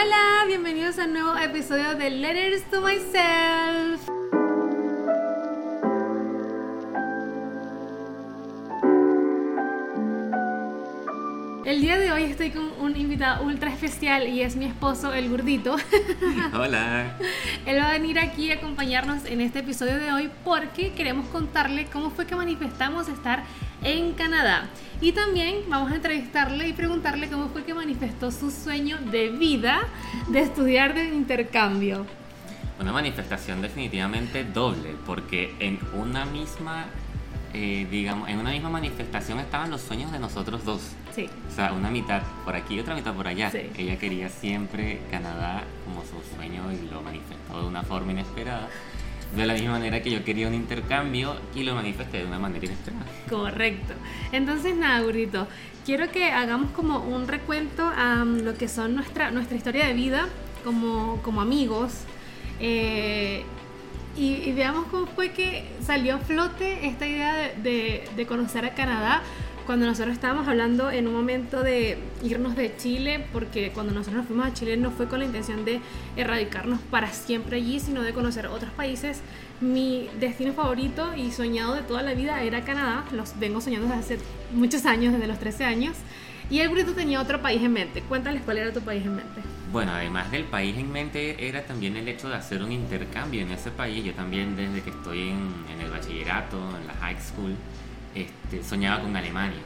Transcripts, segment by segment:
Hola, bienvenidos a un nuevo episodio de Letters to Myself. El día de hoy estoy con un invitado ultra especial y es mi esposo, el gordito. Hola. Él va a venir aquí a acompañarnos en este episodio de hoy porque queremos contarle cómo fue que manifestamos estar en Canadá. Y también vamos a entrevistarle y preguntarle cómo fue que manifestó su sueño de vida de estudiar de intercambio. Una manifestación definitivamente doble, porque en una misma eh, digamos, en una misma manifestación estaban los sueños de nosotros dos. Sí. O sea, una mitad por aquí y otra mitad por allá. Ella quería siempre Canadá como su sueño y lo manifestó de una forma inesperada. De la misma manera que yo quería un intercambio y lo manifesté de una manera inesperada. Correcto. Entonces, nada, gordito, quiero que hagamos como un recuento a lo que son nuestra, nuestra historia de vida como, como amigos. Eh, y, veamos cómo fue que salió a flote esta idea de, de, conocer a Canadá cuando nosotros estábamos hablando en un momento de irnos de Chile, porque cuando nosotros nos fuimos a Chile no fue con la intención de erradicarnos para siempre allí, sino de conocer otros países. Mi destino favorito y soñado de toda la vida era Canadá, los vengo soñando desde hace muchos años, desde los 13 años. Y el Brito tenía otro país en mente. Cuéntales cuál era tu país en mente. Bueno, además del país en mente era también el hecho de hacer un intercambio en ese país. Yo también desde que estoy en, el bachillerato, en la high school, este, soñaba con Alemania.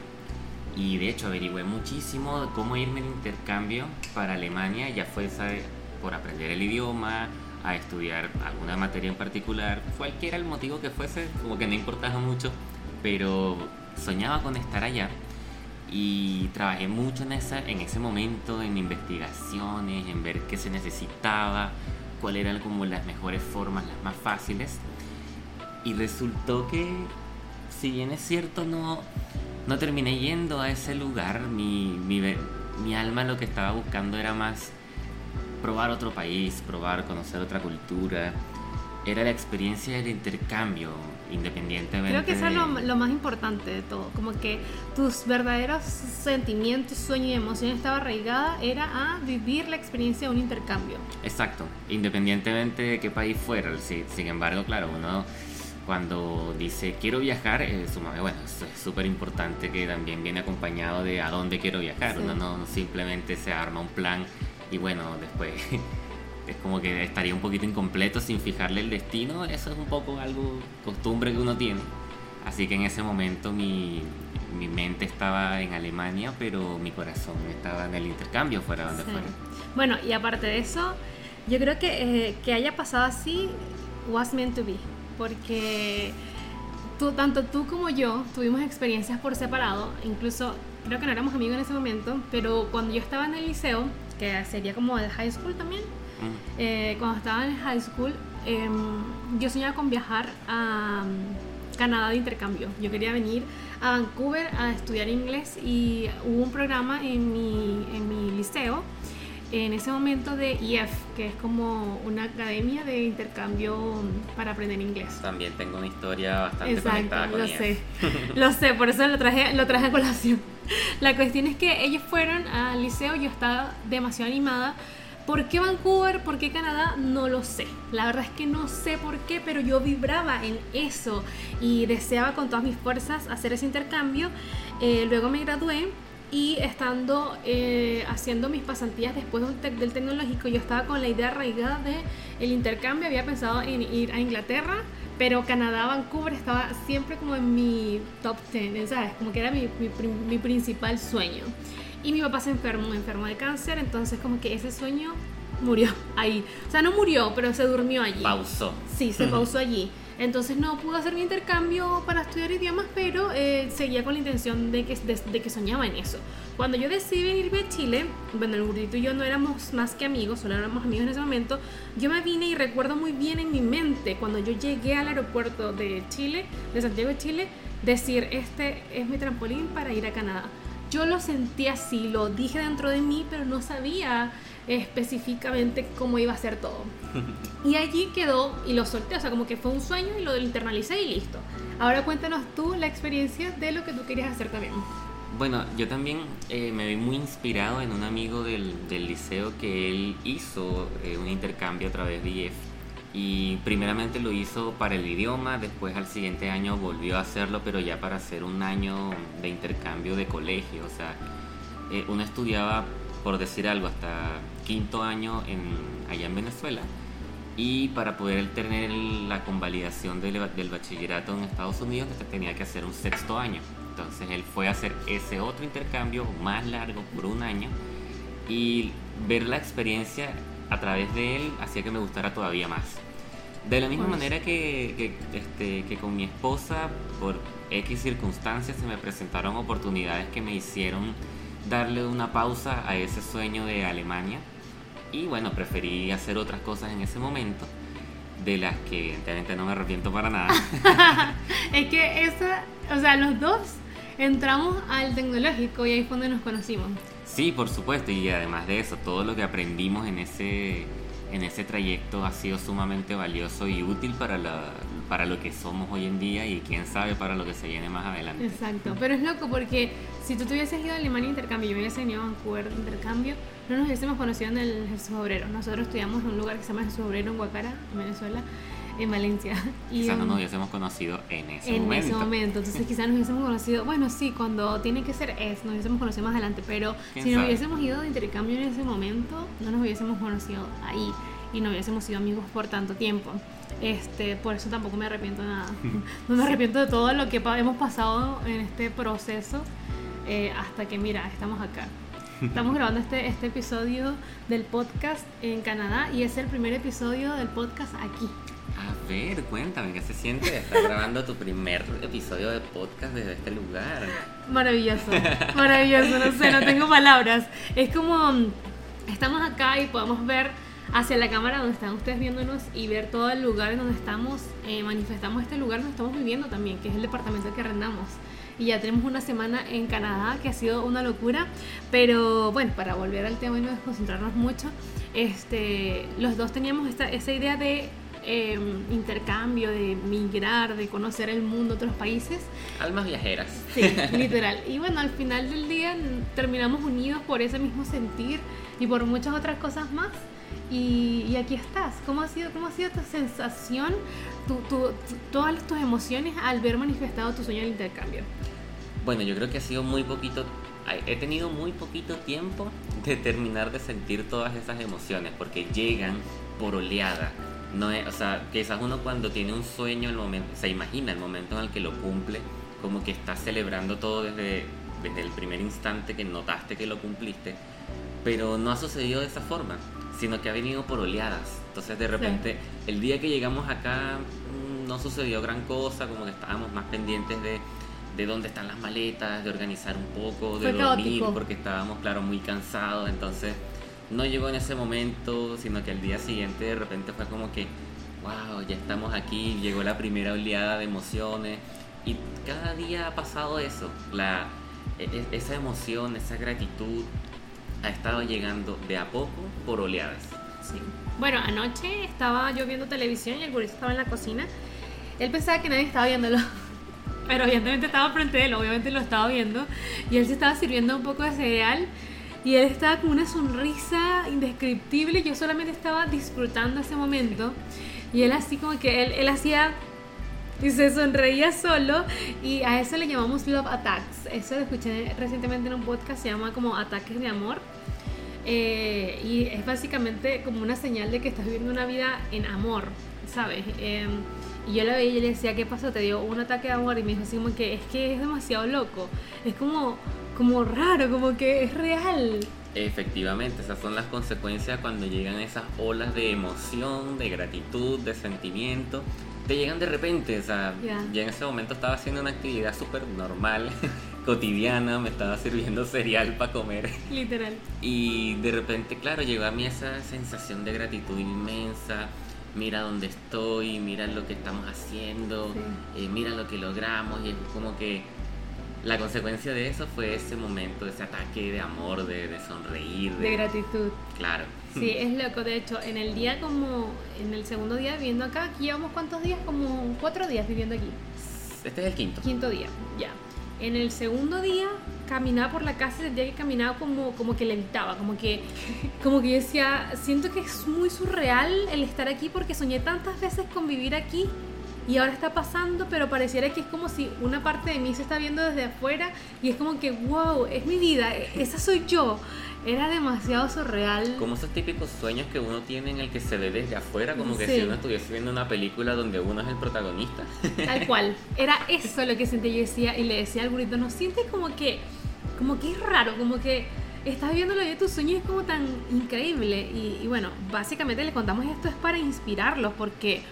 Y de hecho averigüé muchísimo cómo irme en intercambio para Alemania, ya fuese por aprender el idioma, a estudiar alguna materia en particular, cualquiera el motivo que fuese, como que no importaba mucho, pero soñaba con estar allá. Y trabajé mucho en, esa, en ese momento en investigaciones, en ver qué se necesitaba, cuáles eran como las mejores formas, las más fáciles. Y resultó que, si bien es cierto, no, no terminé yendo a ese lugar, mi, mi, mi alma lo que estaba buscando era más probar otro país, probar, conocer otra cultura. Era la experiencia del intercambio, independientemente. Creo que eso es lo, más importante de todo, como que tus verdaderos sentimientos, sueños y emociones estaba arraigada era a vivir la experiencia de un intercambio. Exacto, independientemente de qué país fuera. sin embargo, claro, uno cuando dice quiero viajar, eh, bueno, es súper importante que también viene acompañado de a dónde quiero viajar. Uno no simplemente se arma un plan y bueno, después es como que estaría un poquito incompleto sin fijarle el destino. Eso es un poco algo costumbre que uno tiene. Así que en ese momento mi, mi mente estaba en Alemania, pero mi corazón estaba en el intercambio, fuera donde fuera. Bueno, y aparte de eso, yo creo que eh, que haya pasado así was meant to be, porque tú, tanto tú como yo tuvimos experiencias por separado, incluso creo que no éramos amigos en ese momento, pero cuando yo estaba en el liceo, que sería como el high school también, eh, cuando estaba en high school, em, yo soñaba con viajar a mm, Canadá de intercambio. Yo quería venir a Vancouver a estudiar inglés y hubo un programa en mi, en mi liceo en ese momento de IEF, que es como una academia de intercambio para aprender inglés. También tengo una historia bastante conectada con lo sé, lo sé, por eso lo traje, lo traje a colación. La cuestión es que ellos fueron al liceo, yo estaba demasiado animada ¿Por qué Vancouver? ¿Por qué Canadá? No lo sé. La verdad es que no sé por qué, pero yo vibraba en eso y deseaba con todas mis fuerzas hacer ese intercambio. Eh, luego me gradué y estando eh, haciendo mis pasantías después del tecnológico, yo estaba con la idea arraigada de el intercambio. Había pensado en ir a Inglaterra, pero Canadá, Vancouver estaba siempre como en mi top 10, ¿sabes? Como que era mi, mi principal sueño. Y mi papá se enfermó, enfermó de cáncer, entonces como que ese sueño murió ahí. O sea, no murió, pero se durmió allí. Pausó. Sí, se pausó allí. Entonces no pude hacer mi intercambio para estudiar idiomas, pero eh, seguía con la intención de que, soñaba en eso. Cuando yo decidí venirme a Chile, bueno, el gordito y yo no éramos más que amigos, solo éramos amigos en ese momento, yo me vine y recuerdo muy bien en mi mente, cuando yo llegué al aeropuerto de Chile, de Santiago de Chile, decir, este es mi trampolín para ir a Canadá yo lo sentí así, lo dije dentro de mí, pero no sabía específicamente cómo iba a ser todo. Y allí quedó y lo solté, o sea, como que fue un sueño y lo internalicé y listo. Ahora cuéntanos tú la experiencia de lo que tú querías hacer también. Bueno, yo también eh, me vi muy inspirado en un amigo del, del liceo que él hizo eh, un intercambio a través de IEF. Y primeramente lo hizo para el idioma, después al siguiente año volvió a hacerlo, pero ya para hacer un año de intercambio de colegio. O sea, eh, uno estudiaba, por decir algo, hasta quinto año en, allá en Venezuela. Y para poder tener la convalidación del, del bachillerato en Estados Unidos, tenía que hacer un sexto año. Entonces él fue a hacer ese otro intercambio más largo por un año y ver la experiencia a través de él hacía que me gustara todavía más. De la misma manera que, que, este, que con mi esposa, por X circunstancias, se me presentaron oportunidades que me hicieron darle una pausa a ese sueño de Alemania. Y bueno, preferí hacer otras cosas en ese momento, de las que evidentemente no me arrepiento para nada. es que esa, o sea, los dos entramos al tecnológico y ahí fue donde nos conocimos. Sí, por supuesto, y además de eso, todo lo que aprendimos en ese, en ese trayecto ha sido sumamente valioso y útil para, la, para lo que somos hoy en día y quién sabe para lo que se viene más adelante. Exacto, pero es loco porque si tú te hubieses ido a Alemania intercambio y yo hubiese venido a Vancouver intercambio, no nos hubiésemos conocido en el Jesús Obrero. Nosotros estudiamos en un lugar que se llama Jesús Obrero en Guacara, en Venezuela en Valencia. Y, quizás no nos hubiésemos conocido en ese momento. En ese momento, entonces quizás nos hubiésemos conocido, bueno, sí, cuando tiene que ser es, nos hubiésemos conocido más adelante, pero si nos hubiésemos ido de intercambio en ese momento, no nos hubiésemos conocido ahí y no hubiésemos sido amigos por tanto tiempo. Este, por eso tampoco me arrepiento de nada. No me arrepiento de todo lo que hemos pasado en este proceso eh, hasta que, mira, estamos acá. Estamos grabando este, este episodio del podcast en Canadá y es el primer episodio del podcast aquí. A ver, cuéntame, ¿qué se siente estar grabando tu primer episodio de podcast desde este lugar? Maravilloso, maravilloso, no sé, no tengo palabras. Es como, mm, estamos acá y podemos ver hacia la cámara donde están ustedes viéndonos y ver todo el lugar en donde estamos, eh, manifestamos este lugar donde estamos viviendo también, que es el departamento que arrendamos. Y ya tenemos una semana en Canadá que ha sido una locura, pero bueno, para volver al tema y no desconcentrarnos mucho, este, los dos teníamos esta, esa idea de Em, intercambio, de migrar, de conocer el mundo, otros países. Almas viajeras. Sí, literal. Y bueno, al final del día terminamos unidos por ese mismo sentir y por muchas otras cosas más. Y, aquí estás. ¿Cómo ha sido, cómo ha sido tu sensación, tu, todas tus emociones al ver manifestado tu sueño de intercambio? Bueno, yo creo que ha sido muy poquito he tenido muy poquito tiempo de terminar de sentir todas esas emociones porque llegan por oleada no es, o sea, quizás uno cuando tiene un sueño, el momento, se imagina el momento en el que lo cumple, como que está celebrando todo desde, desde el primer instante que notaste que lo cumpliste, pero no ha sucedido de esa forma, sino que ha venido por oleadas. Entonces de repente, el día que llegamos acá mm, no sucedió gran cosa, como que estábamos más pendientes de, de dónde están las maletas, de organizar un poco, de dormir, porque estábamos, claro, muy cansados, entonces no llegó en ese momento, sino que al día siguiente de repente fue como que, wow, ya estamos aquí, llegó la primera oleada de emociones y cada día ha pasado eso, la, e, e, esa emoción, esa gratitud ha estado llegando de a poco por oleadas. Sí. Bueno, anoche estaba yo viendo televisión y el gurista estaba en la cocina. Él pensaba que nadie estaba viéndolo. Pero evidentemente estaba frente a él, obviamente lo estaba viendo. Y él se estaba sirviendo un poco de cereal y él estaba con una sonrisa indescriptible. Yo solamente estaba disfrutando ese momento. Y él así como que él, él hacía y se sonreía solo y a eso le llamamos love attacks. Eso lo escuché recientemente en un podcast, se llama como ataques de amor. Eh, y es básicamente como una señal de que estás viviendo una vida en amor, ¿sabes? Em, y yo la veía y le decía, ¿qué pasó? Te dio un ataque de amor y me dijo así como que es que es demasiado loco. Es como como raro, como que es real. Efectivamente, esas son las consecuencias cuando llegan esas olas de emoción, de gratitud, de sentimiento. Te llegan de repente, o sea, ya en ese momento estaba haciendo una actividad súper normal, cotidiana, me estaba sirviendo cereal para comer. Literal. Y de repente, claro, llegó a mí esa sensación de gratitud inmensa. Mira dónde estoy, mira lo que estamos haciendo, eh, mira lo que logramos y es como que la consecuencia de eso fue ese momento, ese ataque de amor, de, sonreír. De, gratitud. Claro. Sí, es loco. De hecho, en el día como, en el segundo día viviendo acá, aquí llevamos cuántos días, como cuatro días viviendo aquí. Este es el quinto. Quinto día, ya. En el segundo día caminaba por la casa y sentía que caminaba como, como que levitaba, como que, como que yo decía, siento que es muy surreal el estar aquí porque soñé tantas veces con vivir aquí y ahora está pasando, pero pareciera que es como si una parte de mí se está viendo desde afuera y es como que, wow, es mi vida, esa soy yo. Era demasiado surreal. Como esos típicos sueños que uno tiene en el que se ve desde afuera, como que si uno estuviese viendo una película donde uno es el protagonista. Tal cual. Era eso lo que sentí yo decía y le decía al burrito, ¿no sientes como que, como que es raro, como que estás viendo vida de tus sueños es como tan increíble? Y, y bueno, básicamente le contamos esto es para inspirarlos porque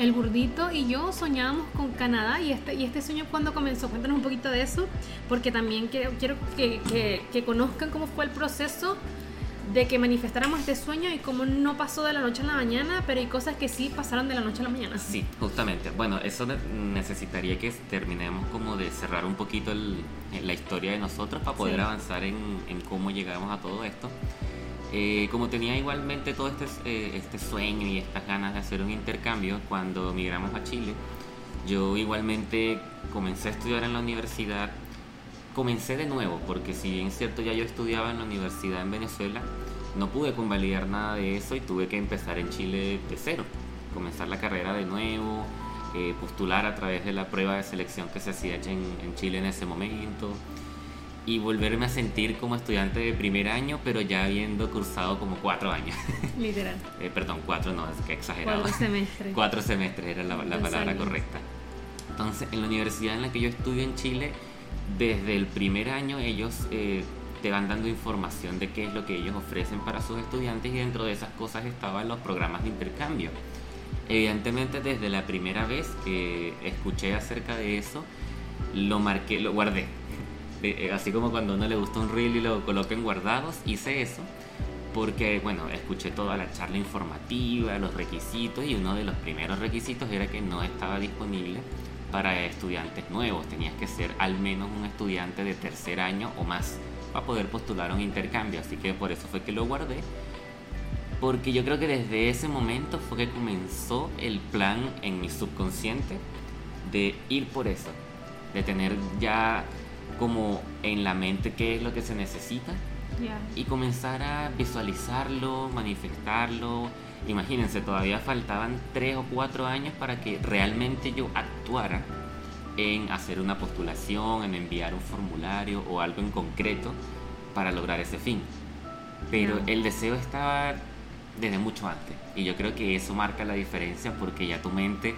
el gordito y yo soñábamos con Canadá y este, y este sueño cuando comenzó. Cuéntanos un poquito de eso, porque también quiero, quiero que, que, que, conozcan cómo fue el proceso de que manifestáramos este sueño y cómo no pasó de la noche a la mañana, pero hay cosas que sí pasaron de la noche a la mañana. Sí, justamente. Bueno, eso necesitaría que terminemos como de cerrar un poquito el, la historia de nosotros para poder sí. avanzar en, en cómo llegamos a todo esto. Eh, como tenía igualmente todo este, eh, este sueño y estas ganas de hacer un intercambio cuando migramos a Chile, yo igualmente comencé a estudiar en la universidad. Comencé de nuevo, porque si bien es cierto ya yo estudiaba en la universidad en Venezuela, no pude convalidar nada de eso y tuve que empezar en Chile de cero, comenzar la carrera de nuevo, eh, postular a través de la prueba de selección que se hacía en, en Chile en ese momento y volverme a sentir como estudiante de primer año, pero ya habiendo cursado como cuatro años. Literal. eh, perdón, cuatro no, es que exagerado. Cuatro semestres. cuatro semestres era la, la palabra años. correcta. Entonces, en la universidad en la que yo estudio en Chile, desde el primer año ellos eh, te van dando información de qué es lo que ellos ofrecen para sus estudiantes y dentro de esas cosas estaban los programas de intercambio. Evidentemente, desde la primera vez que escuché acerca de eso, lo marqué, lo guardé eh, así como cuando a uno le gusta un reel y lo coloca en guardados, hice eso porque, bueno, escuché toda la charla informativa, los requisitos y uno de los primeros requisitos era que no estaba disponible para estudiantes nuevos, tenías que ser al menos un estudiante de tercer año o más para poder postular un intercambio, así que por eso fue que lo guardé, porque yo creo que desde ese momento fue que comenzó el plan en mi subconsciente de ir por eso, de tener ya como en la mente qué es lo que se necesita y comenzar a visualizarlo, manifestarlo. Imagínense, todavía faltaban tres o cuatro años para que realmente yo actuara en hacer una postulación, en enviar un formulario o algo en concreto para lograr ese fin. Pero el deseo estaba desde mucho antes y yo creo que eso marca la diferencia porque ya tu mente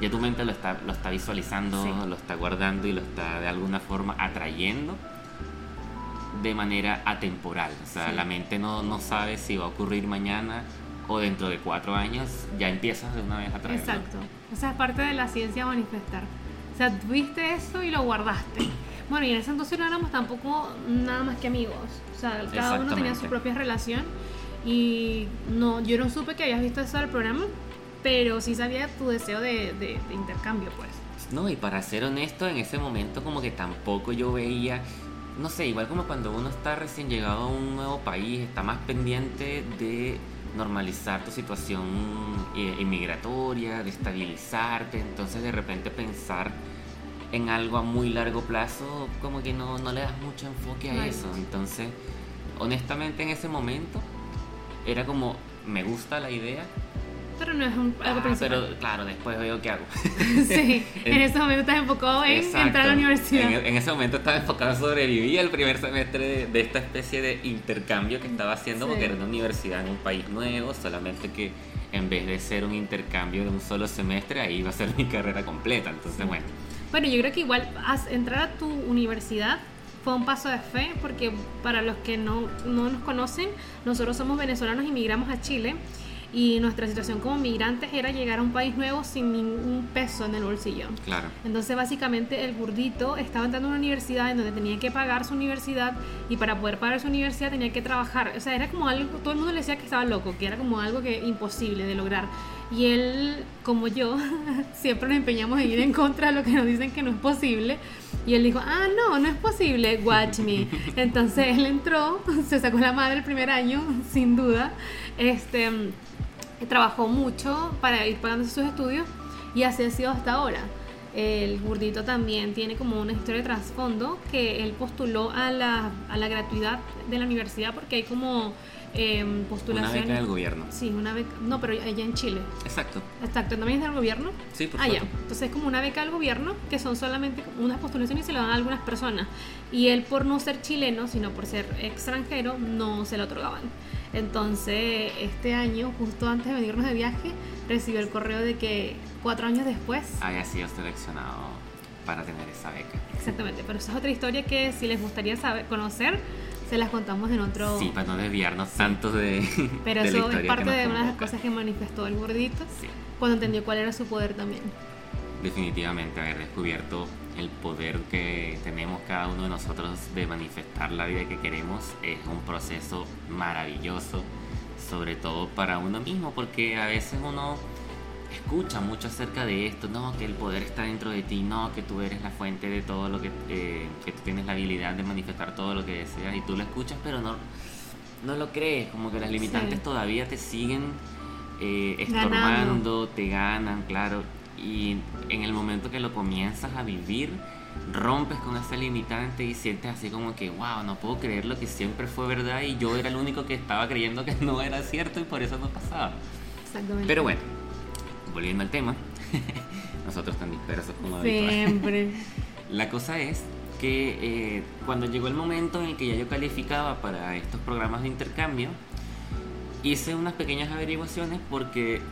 ya tu mente lo está, lo está visualizando, Sí. lo está guardando y lo está de alguna forma atrayendo de manera atemporal. O sea, Sí. la mente no, no sabe si va a ocurrir mañana o dentro de cuatro años, ya empiezas de una vez a traerlo. Exacto. O sea, es parte de la ciencia manifestar. O sea, tuviste eso y lo guardaste. Bueno, y en ese entonces no éramos tampoco nada más que amigos. O sea, cada uno tenía su propia relación. Y no, yo no supe que habías visto eso del programa, pero sí sabía tu deseo de, de- de intercambio, pues. No, y para ser honesto, en ese momento como que tampoco yo veía, no sé, igual como cuando uno está recién llegado a un nuevo país, está más pendiente de normalizar tu situación eh, inmigratoria, de estabilizarte, entonces de repente pensar en algo a muy largo plazo, como que no, no le das mucho enfoque a Right. eso. Entonces, honestamente en ese momento era como, me gusta la idea, Pero no es un, algo ah, principal. pero claro, después veo qué hago. sí, en ese momento estás enfocado en Exacto. entrar a la universidad. En, en ese momento estaba enfocado en sobrevivir el primer semestre de, de esta especie de intercambio que estaba haciendo, Sí. porque era una universidad en un país nuevo, solamente que en vez de ser un intercambio de un solo semestre, ahí iba a ser mi carrera completa. Entonces, bueno, Bueno, yo creo que igual entrar a tu universidad fue un paso de fe, porque para los que no, no nos conocen, nosotros somos venezolanos y migramos a Chile. Y nuestra situación como migrantes era llegar a un país nuevo sin ningún peso en el bolsillo. claro. Entonces básicamente el gordito estaba entrando a una universidad en donde tenía que pagar su universidad y para poder pagar su universidad tenía que trabajar. O sea, era como algo, todo el mundo le decía que estaba loco, que era como algo que imposible de lograr. Y él, como yo, siempre nos empeñamos en ir en contra de lo que nos dicen que no es posible. Y él dijo, ah, no, no es posible, watch me. Entonces él entró, se sacó la madre el primer año, sin duda. Este, trabajó mucho para ir pagando sus estudios y así ha sido hasta ahora. El gordito también tiene como una historia de trasfondo que él postuló a la, a la gratuidad de la universidad porque hay como eh, postulaciones. Una beca del gobierno. Sí, una beca. No, pero allá en Chile. Exacto. Exacto, ¿también es del gobierno? Sí, por Ah, ya. supuesto. Entonces es como una beca del gobierno que son solamente unas postulaciones y se lo dan a algunas personas. Y él por no ser chileno, sino por ser extranjero, no se lo otorgaban. Entonces este año, justo antes de venirnos de viaje, recibió el correo de que cuatro años después... Haya sido seleccionado para tener esa beca. Exactamente, pero esa es otra historia que si les gustaría saber, conocer, se las contamos en otro... Sí, para no desviarnos tanto de. pero de la eso es historia que parte de una de las cosas que manifestó el gordito Sí. cuando entendió cuál era su poder también. definitivamente haber descubierto el poder que tenemos cada uno de nosotros de manifestar la vida que queremos es un proceso maravilloso, sobre todo para uno mismo, porque a veces uno escucha mucho acerca de esto, no, que el poder está dentro de ti, no, que tú eres la fuente de todo lo que, eh, que tú tienes la habilidad de manifestar todo lo que deseas y tú lo escuchas, pero no, no lo crees, como que las limitantes Sí. todavía te siguen eh, Ganando. estorbando, te ganan, claro. Y en el momento que lo comienzas a vivir, rompes con esa limitante y sientes así como que, wow, no puedo creer lo que siempre fue verdad y yo era el único que estaba creyendo que no era cierto y por eso no pasaba. Exactamente. Pero bueno, volviendo al tema, nosotros tan dispersos como habitual. Siempre. La cosa es que eh, cuando llegó el momento en el que ya yo calificaba para estos programas de intercambio, hice unas pequeñas averiguaciones porque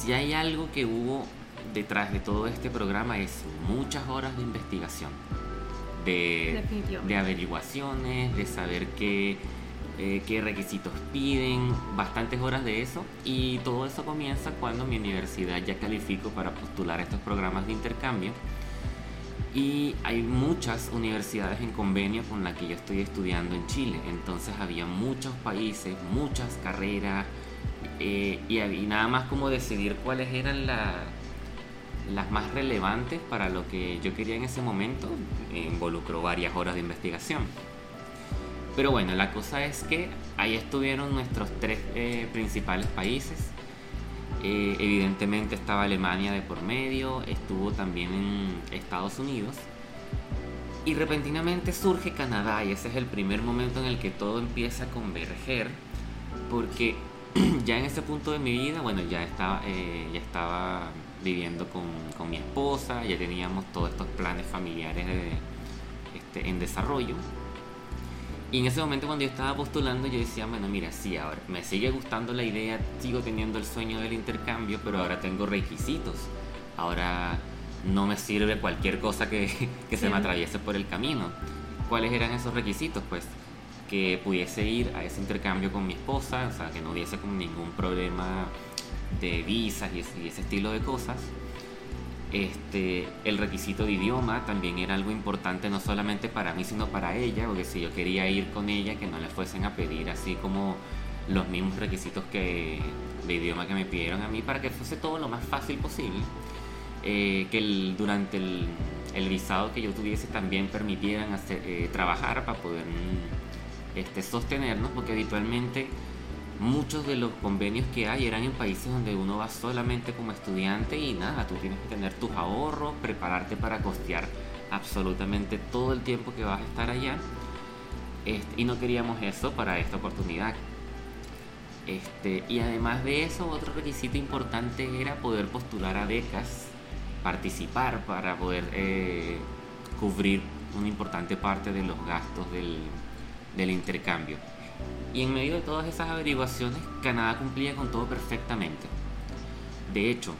si hay algo que hubo detrás de todo este programa es muchas horas de investigación, de, de averiguaciones, de saber qué, eh, qué requisitos piden, bastantes horas de eso. Y todo eso comienza cuando mi universidad ya califico para postular estos programas de intercambio. Y hay muchas universidades en convenio con la que yo estoy estudiando en Chile. Entonces había muchos países, muchas carreras eh, y, y nada más como decidir cuáles eran la- las más relevantes para lo que yo quería en ese momento. involucró varias horas de investigación. Pero bueno, la cosa es que ahí estuvieron nuestros tres eh, principales países. Eh, evidentemente estaba Alemania de por medio, estuvo también en Estados Unidos. Y repentinamente surge Canadá y ese es el primer momento en el que todo empieza a converger. Porque ya en ese punto de mi vida, bueno, ya estaba, eh, ya estaba viviendo con, con mi esposa, ya teníamos todos estos planes familiares de- este, en desarrollo. Y en ese momento cuando yo estaba postulando yo decía, bueno, mira, sí, ahora me sigue gustando la idea, sigo teniendo el sueño del intercambio, pero ahora tengo requisitos. Ahora no me sirve cualquier cosa que, que se Sí. me atraviese por el camino. ¿Cuáles eran esos requisitos? Pues que pudiese ir a ese intercambio con mi esposa, o sea, que no hubiese como ningún problema de visas y ese, y ese estilo de cosas. Este, el requisito de idioma también era algo importante no solamente para mí sino para ella, porque si yo quería ir con ella que no le fuesen a pedir así como los mismos requisitos que de idioma que me pidieron a mí para que fuese todo lo más fácil posible. Eh, que el- durante el, el visado que yo tuviese también permitieran hacer, eh, trabajar para poder mm, este, sostenernos, porque habitualmente muchos de los convenios que hay eran en países donde uno va solamente como estudiante y nada, tú tienes que tener tus ahorros, prepararte para costear absolutamente todo el tiempo que vas a estar allá. Este, y no queríamos eso para esta oportunidad. Este, y además de eso, otro requisito importante era poder postular a becas, participar para poder eh, cubrir una importante parte de los gastos del, del intercambio. Y en medio de todas esas averiguaciones, Canadá cumplía con todo perfectamente. De hecho,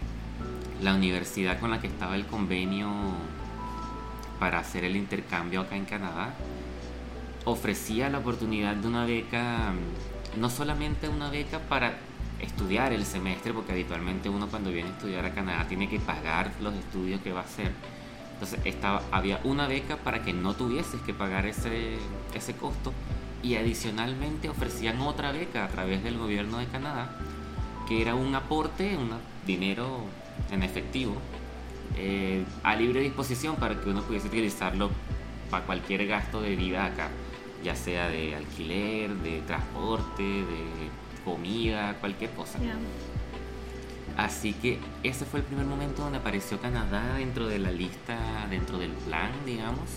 la universidad con la que estaba el convenio para hacer el intercambio acá en Canadá ofrecía la oportunidad de una beca, mm, no solamente una beca para estudiar el semestre, porque habitualmente uno cuando viene a estudiar a Canadá tiene que pagar los estudios que va a hacer. Entonces estaba, había una beca para que no tuvieses que pagar ese, ese costo y adicionalmente ofrecían otra beca a través del gobierno de Canadá, que era un aporte, un dinero en efectivo, eh, a libre disposición para que uno pudiese utilizarlo para cualquier gasto de vida acá, ya sea de alquiler, de transporte, de comida, cualquier cosa. Así que ese fue el primer momento donde apareció Canadá dentro de la lista, dentro del plan, digamos,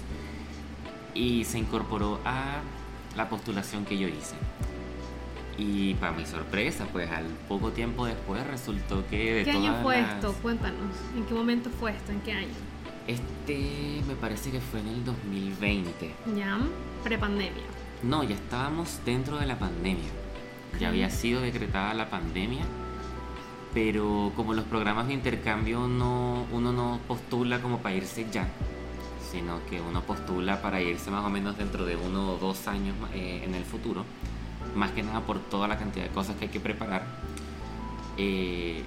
y se incorporó a la postulación que yo hice. Y para mi sorpresa, pues al poco tiempo después resultó que de ¿Qué año todas fue las- esto? Cuéntanos. ¿En qué momento fue esto? ¿En qué año? Este me parece que fue en el 2020. Ya, prepandemia. No, ya estábamos dentro de la pandemia. Ya había sido decretada la pandemia, pero como los programas de intercambio no, uno no postula como para irse ya, sino que uno postula para irse más o menos dentro de uno o dos años eh, en el futuro, más que nada por toda la cantidad de cosas que hay que preparar. Eh,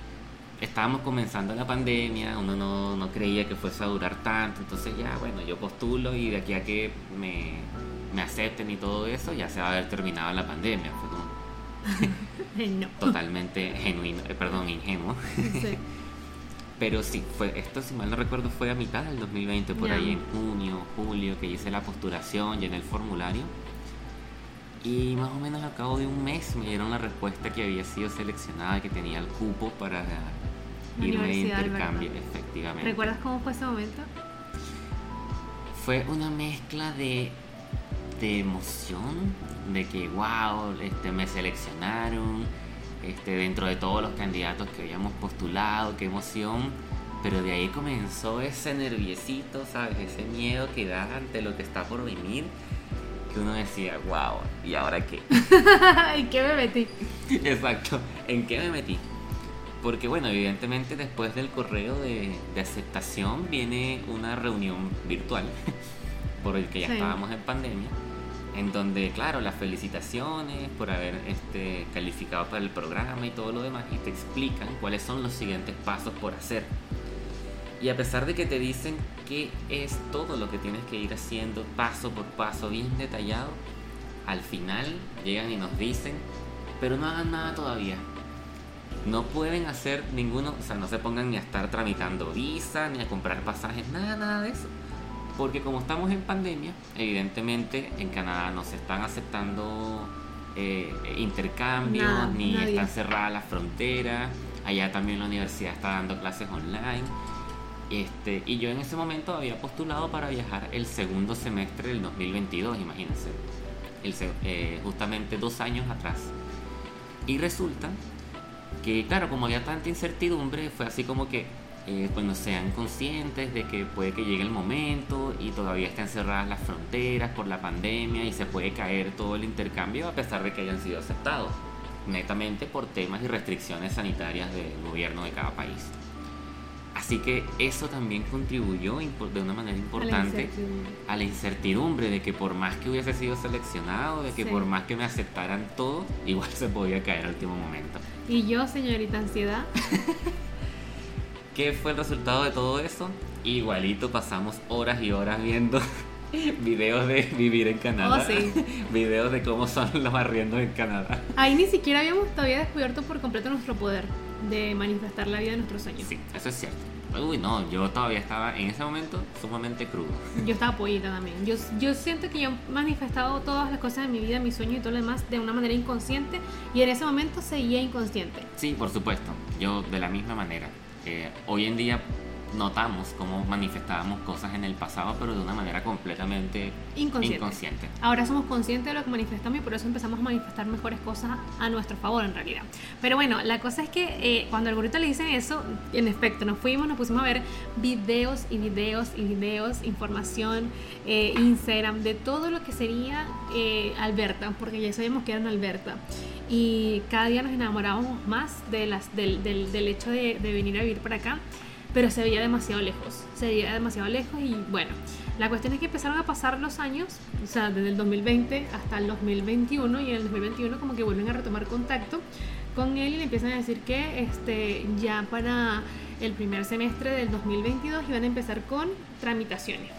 estábamos comenzando la pandemia, uno no, no creía que fuese a durar tanto, entonces ya, bueno, yo postulo y de aquí a que me, me acepten y todo eso, ya se va a haber terminado la pandemia. Fue como no. totalmente genuino, eh, perdón, ingenuo. Sí. Pero sí, fue, esto si mal no recuerdo fue a mitad del 2020, por ahí en junio, julio, que hice la postulación, llené el formulario. Y más o menos al cabo de un mes me dieron la respuesta que había sido seleccionada, que tenía el cupo para La irme de intercambio, efectivamente. ¿Recuerdas cómo fue ese momento? Fue una mezcla de, de emoción, de que wow, este, me seleccionaron, este, dentro de todos los candidatos que habíamos postulado, qué emoción. Pero de ahí comenzó ese nerviosito, ¿sabes? Ese miedo que da ante lo que está por venir. Que uno decía, wow, ¿y ahora qué? ¿En qué me metí? Exacto. ¿En qué me metí? Porque bueno, evidentemente después del correo de, de aceptación viene una reunión virtual, por el que ya Sí. estábamos en pandemia, en donde, claro, las felicitaciones por haber este, calificado para el programa y todo lo demás, y te explican cuáles son los siguientes pasos por hacer. Y a pesar de que te dicen qué es todo lo que tienes que ir haciendo paso por paso, bien detallado, al final llegan y nos dicen, pero no hagan nada todavía. No pueden hacer ninguno, o sea, no se pongan ni a estar tramitando visa, ni a comprar pasajes, nada, nada de eso. Porque como estamos en pandemia, evidentemente en Canadá no se están aceptando eh, intercambios, Nada, ni nadie. están cerradas las fronteras. Allá también la universidad está dando clases online. Este, y yo en ese momento había postulado para viajar el segundo semestre del 2022, imagínense. El eh, justamente dos años atrás. Y resulta que, claro, como había tanta incertidumbre, fue así como que, eh, bueno, sean conscientes de que puede que llegue el momento y todavía estén cerradas las fronteras por la pandemia y se puede caer todo el intercambio a pesar de que hayan sido aceptados, netamente por temas y restricciones sanitarias del gobierno de cada país. Así que eso también contribuyó de una manera importante incertidumbre. a la incertidumbre de que por más que hubiese sido seleccionado, de que Sí. por más que me aceptaran todo, igual se podía caer al último momento. Y yo, señorita ansiedad, ¿Qué fue el resultado de todo eso? Igualito pasamos horas y horas viendo videos de vivir en Canadá, Oh, sí. videos de cómo son los arriendos en Canadá. ahí ni siquiera habíamos todavía descubierto por completo nuestro poder de manifestar la vida de nuestros sueños. Sí, eso es cierto. Uy, no, yo todavía estaba en ese momento sumamente crudo. Yo estaba pollita también. Yo, yo siento que yo he manifestado todas las cosas de mi vida, mis sueños y todo lo demás de una manera inconsciente y en ese momento seguía inconsciente. Sí, por supuesto. Yo de la misma manera. Eh, hoy en día notamos cómo manifestábamos cosas en el pasado, pero de una manera completamente Inconsciente. inconsciente. Ahora somos conscientes de lo que manifestamos y por eso empezamos a manifestar mejores cosas a nuestro favor en realidad. Pero bueno, la cosa es que eh, cuando al gorrito le dicen eso, en efecto, nos fuimos, nos pusimos a ver videos y videos y videos, información, eh, Instagram, de todo lo que sería eh, Alberta, porque ya sabíamos que era en Alberta. Y cada día nos enamorábamos más de las, del, del, del hecho de, de venir a vivir para acá pero se veía demasiado lejos, se veía demasiado lejos y bueno, la cuestión es que empezaron a pasar los años, o sea, desde el 2020 hasta el 2021 y en el 2021 como que vuelven a retomar contacto con él y le empiezan a decir que este, ya para el primer semestre del 2022 iban a empezar con tramitaciones.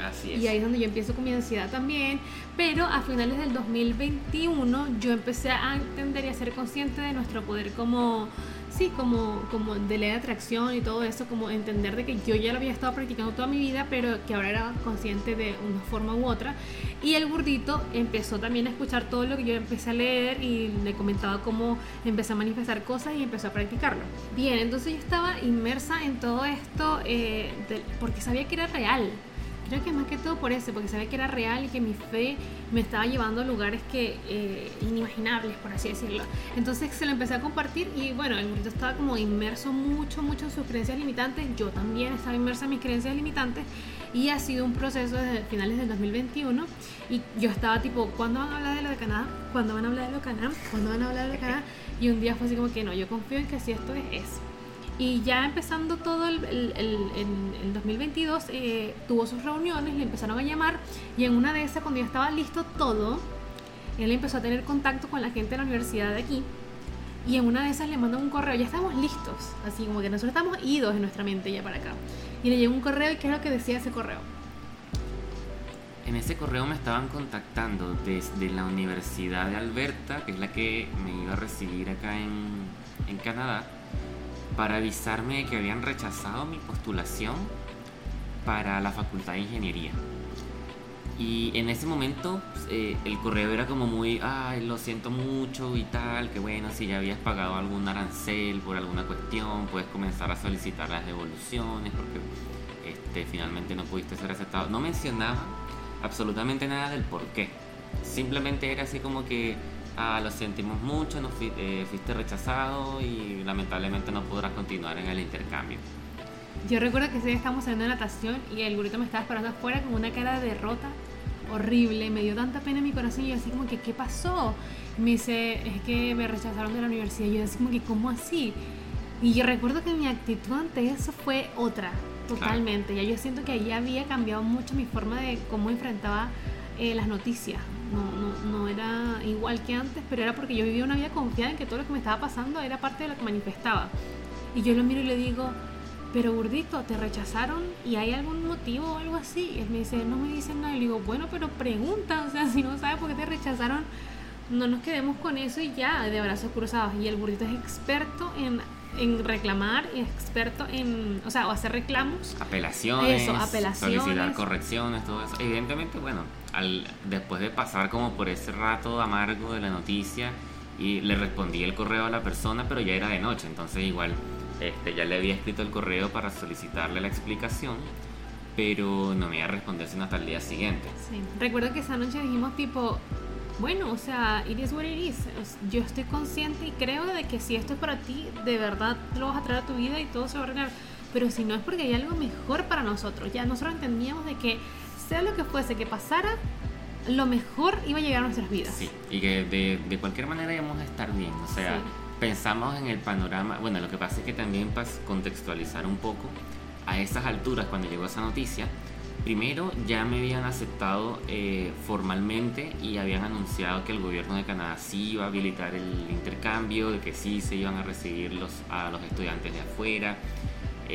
Así es. Y ahí es donde yo empiezo con mi ansiedad también. Pero a finales del 2021 yo empecé a entender y a ser consciente de nuestro poder como sí, como, como de ley de atracción y todo eso, como entender de que yo ya lo había estado practicando toda mi vida, pero que ahora era consciente de una forma u otra. Y el gordito empezó también a escuchar todo lo que yo empecé a leer y le comentaba cómo empecé a manifestar cosas y empezó a practicarlo. Bien, entonces yo estaba inmersa en todo esto eh, porque sabía que era real Creo que más que todo por eso, porque sabía que era real y que mi fe me estaba llevando a lugares que eh, inimaginables, por así decirlo. Entonces se lo empecé a compartir y bueno, el burrito estaba como inmerso mucho, mucho en sus creencias limitantes. Yo también estaba inmersa en mis creencias limitantes y ha sido un proceso desde finales del 2021 y yo estaba tipo, ¿cuándo van a hablar de lo de Canadá? ¿Cuándo van a hablar de lo de Canadá? ¿Cuándo van a hablar de lo de Canadá? Y un día fue así como que no, yo confío en que si esto es eso. Y ya empezando todo el, el, el, 2022, eh, tuvo sus reuniones, le empezaron a llamar y en una de esas, cuando ya estaba listo todo, él empezó a tener contacto con la gente de la universidad de aquí y en una de esas le mandó un correo, ya estamos listos, así como que nosotros estamos idos en nuestra mente ya para acá. Y le llegó un correo y ¿qué es lo que decía ese correo? En ese correo me estaban contactando desde la Universidad de Alberta, que es la que me iba a recibir acá en, en Canadá para avisarme de que habían rechazado mi postulación para la Facultad de Ingeniería. Y en ese momento eh, el correo era como muy, ay, lo siento mucho y tal, que bueno, si ya habías pagado algún arancel por alguna cuestión, puedes comenzar a solicitar las devoluciones porque este, finalmente no pudiste ser aceptado. No mencionaba absolutamente nada del por qué. Simplemente era así como que ah, lo sentimos mucho, no eh, fuiste rechazado y lamentablemente no podrás continuar en el intercambio. Yo recuerdo que ese día estábamos haciendo natación y el burrito me estaba esperando afuera con una cara de derrota horrible, me dio tanta pena en mi corazón y yo así como que, ¿qué pasó? me dice, es que me rechazaron de la universidad y yo así como que, ¿cómo así? Y yo recuerdo que mi actitud ante eso fue otra, totalmente. Ya yo siento que ahí había cambiado mucho mi forma de cómo enfrentaba eh, las noticias. No, no, no, era igual que antes, pero era porque yo vivía una vida confiada en que todo lo que me estaba pasando era parte de lo que manifestaba. Y yo lo miro y le digo, pero gordito, ¿te rechazaron y hay algún motivo o algo así? Y él me dice, no me dicen nada. Y le digo, bueno, pero pregunta, o sea, si no sabes por qué te rechazaron, no nos quedemos con eso y ya, de brazos cruzados. Y el gordito es experto en en reclamar y experto en, o sea, o hacer reclamos. Apelaciones. Eso, apelaciones. Solicitar correcciones, todo eso. Evidentemente, bueno, al, después de pasar como por ese rato amargo de la noticia y le respondí el correo a la persona, pero ya era de noche, entonces igual este, ya le había escrito el correo para solicitarle la explicación, pero no me iba a responder sino hasta el día siguiente. Sí, recuerdo que esa noche dijimos tipo, bueno, o sea, it is what it is. Yo estoy consciente y creo de que si esto es para ti, de verdad lo vas a traer a tu vida y todo se va a arreglar. Pero si no es porque hay algo mejor para nosotros. Ya nosotros entendíamos de que sea lo que fuese que pasara, lo mejor iba a llegar a nuestras vidas. Sí, y que de, de cualquier manera íbamos a estar bien. O sea, pensamos en el panorama. Bueno, lo que pasa es que también para contextualizar un poco, a esas alturas, cuando llegó esa noticia, Primero, ya me habían aceptado eh, formalmente y habían anunciado que el gobierno de Canadá sí iba a habilitar el intercambio, de que sí se iban a recibir los, a los estudiantes de afuera,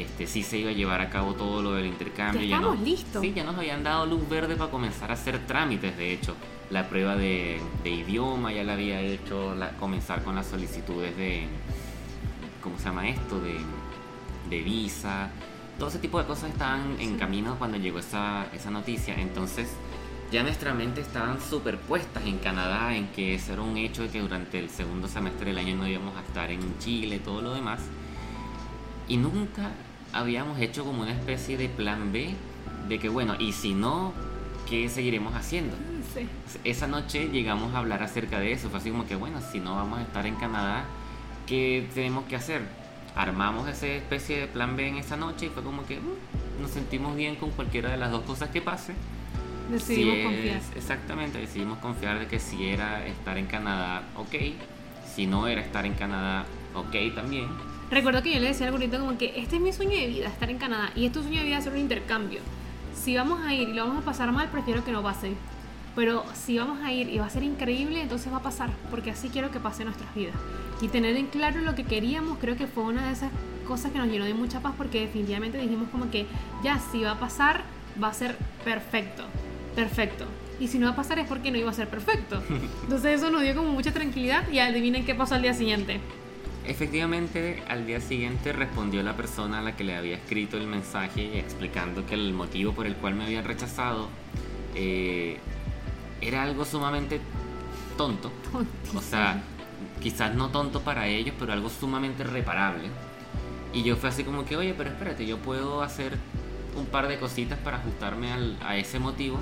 este, sí se iba a llevar a cabo todo lo del intercambio. Ya, estamos listos. Sí, ya nos habían dado luz verde para comenzar a hacer trámites, de hecho. La prueba de, idioma ya la había hecho, la, comenzar con las solicitudes de, ¿cómo se llama esto? De, de visa todo ese tipo de cosas estaban en camino cuando llegó esa, esa noticia. Entonces ya nuestra mente estaban superpuestas en Canadá, en que eso era un hecho de que durante el segundo semestre del año no íbamos a estar en Chile, todo lo demás. Y nunca habíamos hecho como una especie de plan B de que, bueno, y si no, ¿qué seguiremos haciendo? Esa noche llegamos a hablar acerca de eso. Fue así como que, bueno, si no vamos a estar en Canadá, ¿qué tenemos que hacer? armamos esa especie de plan B en esa noche y fue como que mm, nos sentimos bien con cualquiera de las dos cosas que pase. Decidimos confiar. Exactamente, decidimos confiar de que si era estar en Canadá, ok. Si no era estar en Canadá, ok también. Recuerdo que yo le decía al gordito como que este es mi sueño de vida, estar en Canadá. Y este sueño de vida hacer un intercambio. Si vamos a ir y lo vamos a pasar mal, prefiero que no pase. Pero si vamos a ir y va a ser increíble, entonces va a pasar. Porque así quiero que pase nuestras vidas y tener en claro lo que queríamos creo que fue una de esas cosas que nos llenó de mucha paz porque definitivamente dijimos como que ya si va a pasar va a ser perfecto, perfecto. Y si no va a pasar es porque no iba a ser perfecto. Entonces eso nos dio como mucha tranquilidad y adivinen qué pasó al día siguiente. Efectivamente, al día siguiente respondió la persona a la que le había escrito el mensaje explicando que el motivo por el cual me habían rechazado eh, era algo sumamente tonto. O sea, quizás no tonto para ellos, pero algo sumamente reparable. Y yo fue así como que, oye, pero espérate, yo puedo hacer un par de cositas para ajustarme al, a ese motivo.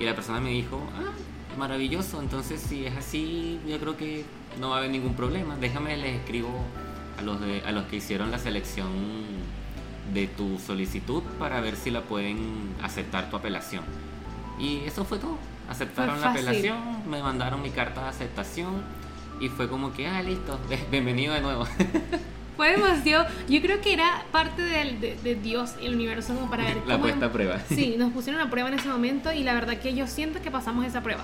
Y la persona me dijo, ah, maravilloso, entonces si es así, yo creo que no va a haber ningún problema. Déjame, les escribo a los, de, a los que hicieron la selección de tu solicitud para ver si la pueden aceptar tu apelación. Y eso fue todo. Aceptaron la apelación, me mandaron mi carta de aceptación y fue como que, ah, listo, bienvenido de nuevo. Fue demasiado. Yo creo que era parte de, de, Dios y el universo como para ver. La puesta a prueba. Sí, nos pusieron a prueba en ese momento y la verdad que yo siento que pasamos esa prueba.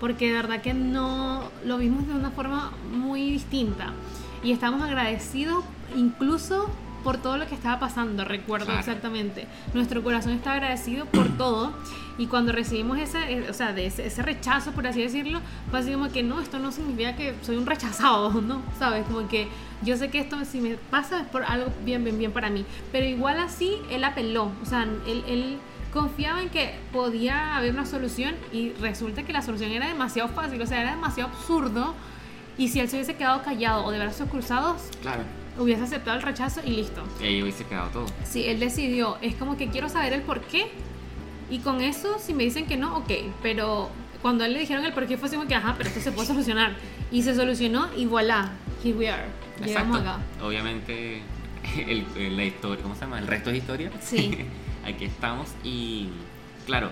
Porque de verdad que no lo vimos de una forma muy distinta. Y estamos agradecidos incluso por todo lo que estaba pasando, recuerdo exactamente. Nuestro corazón está agradecido por todo y cuando recibimos ese, eh, o sea, de ese, rechazo, por así decirlo, fue así como que no, esto no significa que soy un rechazado, ¿no? ¿Sabes? Como que yo sé que esto si me pasa es por algo bien, bien, bien para mí. Pero igual así, él apeló, o sea, él, él confiaba en que podía haber una solución y resulta que la solución era demasiado fácil, o sea, era demasiado absurdo. Y si él se hubiese quedado callado o de brazos cruzados, claro hubiese aceptado el rechazo y listo. Y ahí hubiese quedado todo. Sí, él decidió, es como que quiero saber el por qué. Y con eso, si me dicen que no, ok. Pero cuando él le dijeron el por qué, fue así como que, ajá, pero esto se puede solucionar. Y se solucionó y voilà, here we are. Llegamos acá. Obviamente, el, la historia, ¿cómo se llama? El resto es historia. Sí. Aquí estamos y, claro,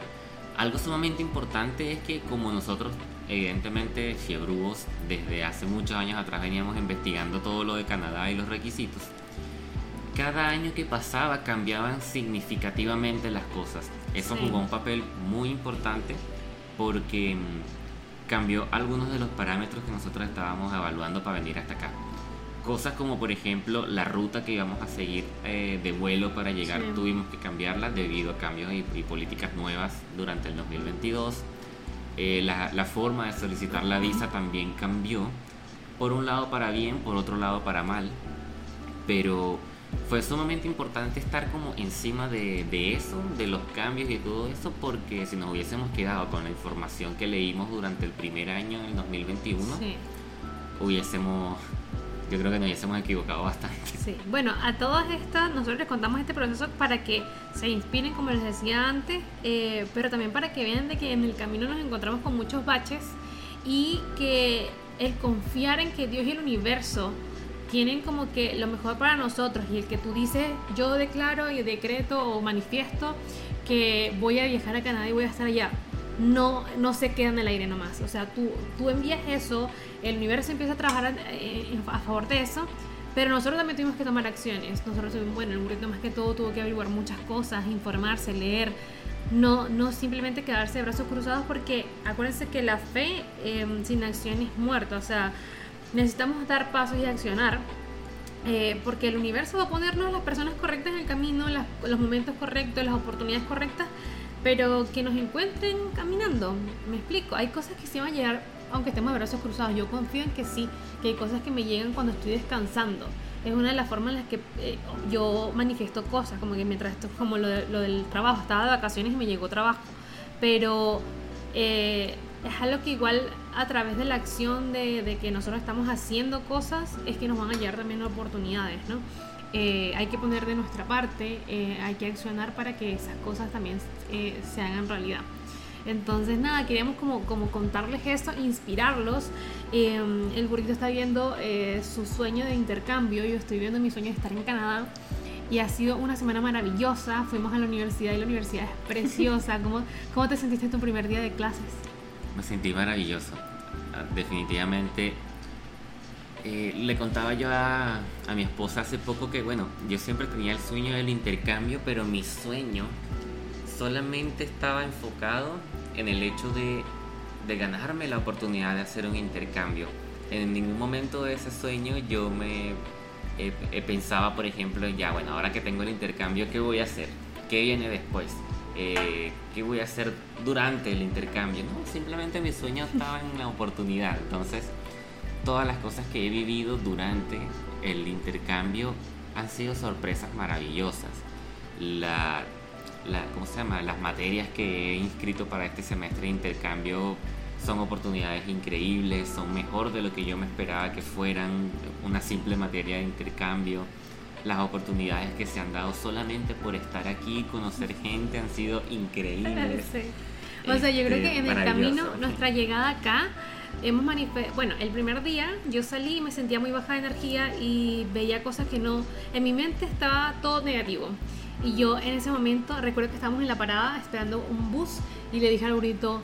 algo sumamente importante es que como nosotros evidentemente Fiebrugos desde hace muchos años atrás veníamos investigando todo lo de Canadá y los requisitos. Cada año que pasaba cambiaban significativamente las cosas. Eso jugó un papel muy importante porque mm, cambió algunos de los parámetros que nosotros estábamos evaluando para venir hasta acá. Cosas como por ejemplo la ruta que íbamos a seguir eh, de vuelo para llegar tuvimos que cambiarla debido a cambios y, y políticas nuevas durante el 2022 eh, la, forma de solicitar la visa también cambió, por un lado para bien, por otro lado para mal, pero fue sumamente importante estar como encima de, eso, de los cambios y todo eso, porque si nos hubiésemos quedado con la información que leímos durante el primer año, en el 2021, hubiésemos yo creo que nos hubiésemos equivocado bastante. Sí, bueno, a todas estas, nosotros les contamos este proceso para que se inspiren, como les decía antes, eh, pero también para que vean de que en el camino nos encontramos con muchos baches y que el confiar en que Dios y el universo tienen como que lo mejor para nosotros y el que tú dices, yo declaro y decreto o manifiesto que voy a viajar a Canadá y voy a estar allá no, no se queda en el aire nomás. O sea, tú, tú envías eso, el universo empieza a trabajar eh, a, favor de eso, pero nosotros también tuvimos que tomar acciones. Nosotros, bueno, el burrito más que todo tuvo que averiguar muchas cosas, informarse, leer. No, no simplemente quedarse de brazos cruzados porque acuérdense que la fe em, sin acción es muerta. O sea, necesitamos dar pasos y accionar. Eh, porque el universo va a ponernos las personas correctas en el camino, los momentos correctos, las oportunidades correctas pero que nos encuentren caminando. Me explico, hay cosas que sí van a llegar aunque estemos de brazos cruzados. Yo confío en que sí, que hay cosas que me llegan cuando estoy descansando. Es una de las formas en las que eh, yo manifiesto cosas, como que mientras esto, como lo, del trabajo, estaba de vacaciones y me llegó trabajo. Pero eh, es algo que igual a través de la acción de, de que nosotros estamos haciendo cosas, es que nos van a llegar también oportunidades, ¿no? Eh, hay que poner de nuestra parte, eh, hay que accionar para que esas cosas también eh, se hagan realidad. Entonces, nada, queríamos como, como contarles esto, inspirarlos. Em, el burrito está viendo su sueño de intercambio, yo estoy viendo mi sueño de estar en Canadá. Y ha sido una semana maravillosa. Fuimos a la universidad y la universidad es preciosa. ¿Cómo, cómo te sentiste en tu primer día de clases? Me sentí maravilloso. Definitivamente eh, le contaba yo a, mi esposa hace poco que, bueno, yo siempre tenía el sueño del intercambio, pero mi sueño solamente estaba enfocado en el hecho de, ganarme la oportunidad de hacer un intercambio. En ningún momento de ese sueño yo me pensaba, por ejemplo, ya, bueno, ahora que tengo el intercambio, ¿qué voy a hacer? ¿Qué viene después? Eh, ¿Qué voy a hacer durante el intercambio? No, simplemente mi sueño estaba en la oportunidad. Entonces, todas las cosas que he vivido durante el intercambio han sido sorpresas maravillosas. La, la, ¿cómo se llama? Las materias que he inscrito para este semestre de intercambio son oportunidades increíbles, son mejor de lo que yo me esperaba que fueran una simple materia de intercambio. Las oportunidades que se han dado solamente por estar aquí, conocer gente, han sido increíbles. O sea, yo creo que en el camino, nuestra llegada acá, hemos manifestado, bueno, el primer día yo salí y me sentía muy baja de energía y veía cosas que no, en mi mente estaba todo negativo. Y yo en ese momento recuerdo que estábamos en la parada esperando un bus y le dije al burrito,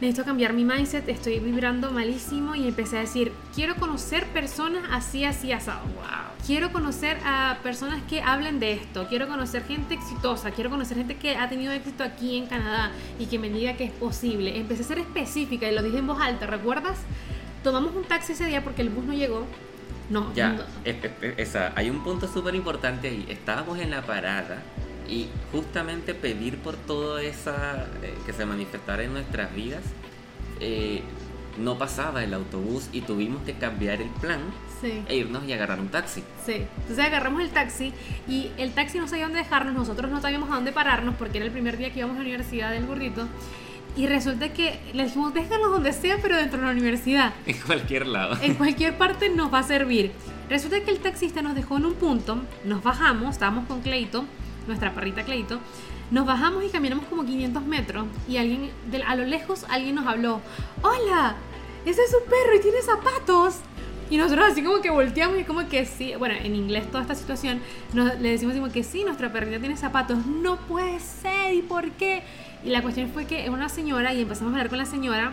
necesito cambiar mi mindset, estoy vibrando malísimo y empecé a decir, quiero conocer personas así, así, asado. Wow. Quiero conocer a personas que hablen de esto, quiero conocer gente exitosa, quiero conocer gente que ha tenido éxito aquí en Canadá y que me diga que es posible. Empecé a ser específica y lo dije en voz alta, ¿recuerdas? Tomamos un taxi ese día porque el bus no llegó. No, ya, Esa, hay un punto súper importante ahí. Estábamos en la parada y justamente pedir por todo esa eh, que se manifestara en nuestras vidas eh, no pasaba el autobús y tuvimos que cambiar el plan e irnos y agarrar un taxi. Sí, entonces agarramos el taxi y el taxi no sabía dónde dejarnos, nosotros no sabíamos a dónde pararnos porque era el primer día que íbamos a la Universidad del Gordito. Y resulta que le dijimos, déjanos donde sea, pero dentro de la universidad. En cualquier lado. En cualquier parte nos va a servir. Resulta que el taxista nos dejó en un punto, nos bajamos, estábamos con Cleito, nuestra perrita Cleito, nos bajamos y caminamos como 500 metros y alguien, a lo lejos alguien nos habló, hola, ese es un perro y tiene zapatos. Y nosotros así como que volteamos y como que sí, bueno, en inglés toda esta situación, le decimos como que sí, nuestra perrita tiene zapatos, no puede ser, ¿y por qué? Y la cuestión fue que es una señora y empezamos a hablar con la señora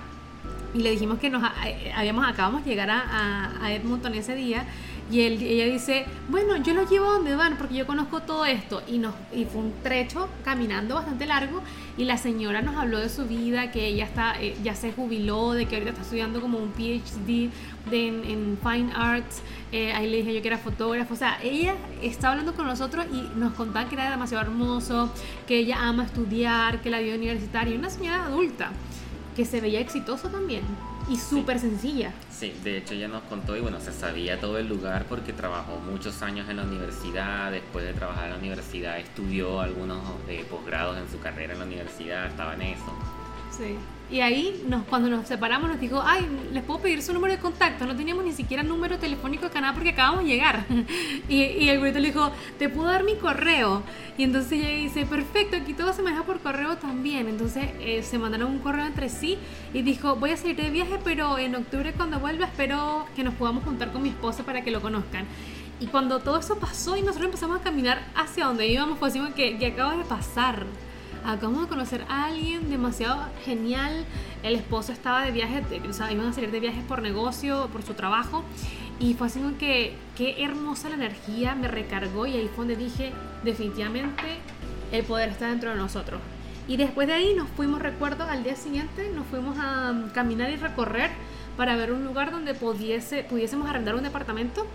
y le dijimos que nos eh, habíamos acabamos de llegar a, a Edmonton ese día y él, ella dice, bueno, yo lo llevo a donde van porque yo conozco todo esto. Y, nos, y fue un trecho caminando bastante largo y la señora nos habló de su vida, que ella está, eh, ya se jubiló, de que ahorita está estudiando como un PhD de, en, Fine Arts. Eh, ahí le dije yo que era fotógrafo. O sea, ella estaba hablando con nosotros y nos contaba que era demasiado hermoso, que ella ama estudiar, que la vida universitaria. Una señora adulta que se veía exitosa también y súper sencilla. Sí, de hecho ella nos contó y bueno, se sabía todo el lugar porque trabajó muchos años en la universidad, después de trabajar en la universidad estudió algunos de posgrados en su carrera en la universidad, estaba en eso. Sí. Y ahí, cuando nos separamos, nos dijo, ay, les puedo pedir su número de contacto. No teníamos ni siquiera número telefónico de Canadá porque acabamos de llegar. y, el güeyito le dijo, te puedo dar mi correo. Y entonces ella dice, perfecto, aquí todo se maneja por correo también. Entonces eh, se mandaron un correo entre sí y dijo, voy a salir de viaje, pero en octubre cuando vuelva espero que nos podamos juntar con mi esposa para que lo conozcan. Y cuando todo eso pasó y nosotros empezamos a caminar hacia donde íbamos, fue así que, que acaba de pasar acabamos de conocer a alguien demasiado genial. El esposo estaba de viaje, o sea, iban a salir de viajes por negocio, por su trabajo. Y fue así como que, qué hermosa la energía, me recargó y ahí fue donde dije, definitivamente el poder está dentro de nosotros. Y después de ahí nos fuimos, recuerdo, al día siguiente nos fuimos a caminar y recorrer para ver un lugar donde pudiese, pudiésemos arrendar un departamento.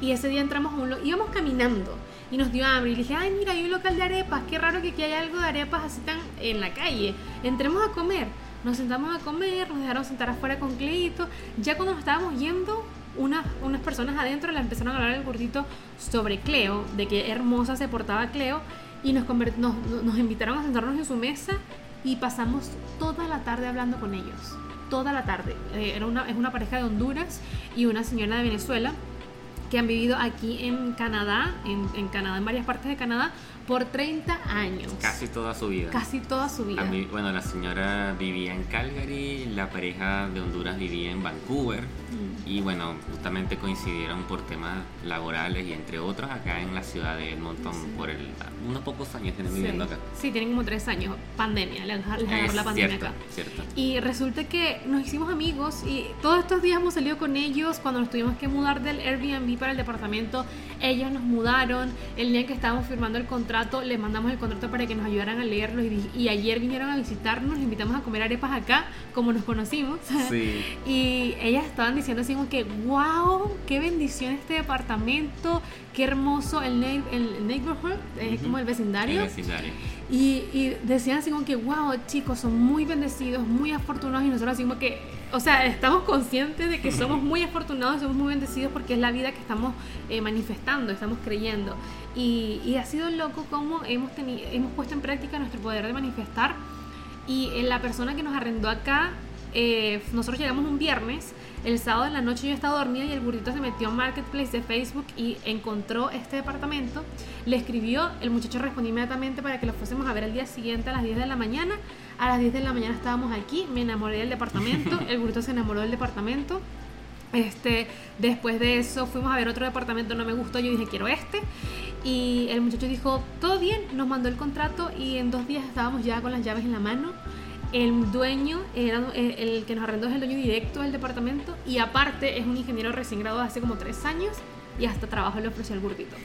Y ese día entramos a un... íbamos caminando y nos dio hambre. Y le dije, ay, mira, hay un local de arepas. Qué raro que aquí haya algo de arepas así tan en la calle. Entremos a comer. Nos sentamos a comer, nos dejaron sentar afuera con Cleito. Ya cuando nos estábamos yendo, unas, unas personas adentro le empezaron a hablar al gordito sobre Cleo, de qué hermosa se portaba Cleo. Y nos, nos, nos invitaron a sentarnos en su mesa y pasamos toda la tarde hablando con ellos. Toda la tarde. Eh, era una, es una pareja de Honduras y una señora de Venezuela que han vivido aquí en Canadá, en, Canadá, en varias partes de Canadá, por 30 años. Casi toda su vida. Casi toda su vida. bueno, la señora vivía en Calgary, la pareja de Honduras vivía en Vancouver. Mm. Y bueno, justamente coincidieron por temas laborales y entre otros acá en la ciudad de Edmonton por el, unos pocos años tienen viviendo acá. Sí, tienen como tres años, pandemia, les agarró la pandemia acá. Cierto. Y resulta que nos hicimos amigos y todos estos días hemos salido con ellos cuando nos tuvimos que mudar del Airbnb para el departamento. Ellos nos mudaron, el día que estábamos firmando el contrato, les mandamos el contrato para que nos ayudaran a leerlo y, y ayer vinieron a visitarnos, les invitamos a comer arepas acá, como nos conocimos. Sí. y ellas estaban diciendo así que, wow, qué bendición este departamento, qué hermoso el, el neighborhood, es como el vecindario. Y, y, decían así como que, wow, chicos, son muy bendecidos, muy afortunados y nosotros así como que o sea, estamos conscientes de que somos muy afortunados, somos muy bendecidos porque es la vida que estamos eh, manifestando, estamos creyendo. Y, y, ha sido loco cómo hemos, tenido, hemos puesto en práctica nuestro poder de manifestar. Y eh, la persona que nos arrendó acá, eh, nosotros llegamos un viernes el sábado en la noche yo estaba dormida y el burrito se metió en Marketplace de Facebook y encontró este departamento. Le escribió, el muchacho respondió inmediatamente para que lo fuésemos a ver el día siguiente a las 10 de la mañana. A las 10 de la mañana estábamos aquí, me enamoré del departamento, el burrito se enamoró del departamento. Este, después de eso fuimos a ver otro departamento, no me gustó, yo dije quiero este. Y el muchacho dijo, todo bien, nos mandó el contrato y en dos días estábamos ya con las llaves en la mano el dueño, era, eh, el que nos arrendó es el dueño directo del departamento y aparte es un ingeniero recién graduado hace como tres años y hasta trabajo le ofreció al gordito.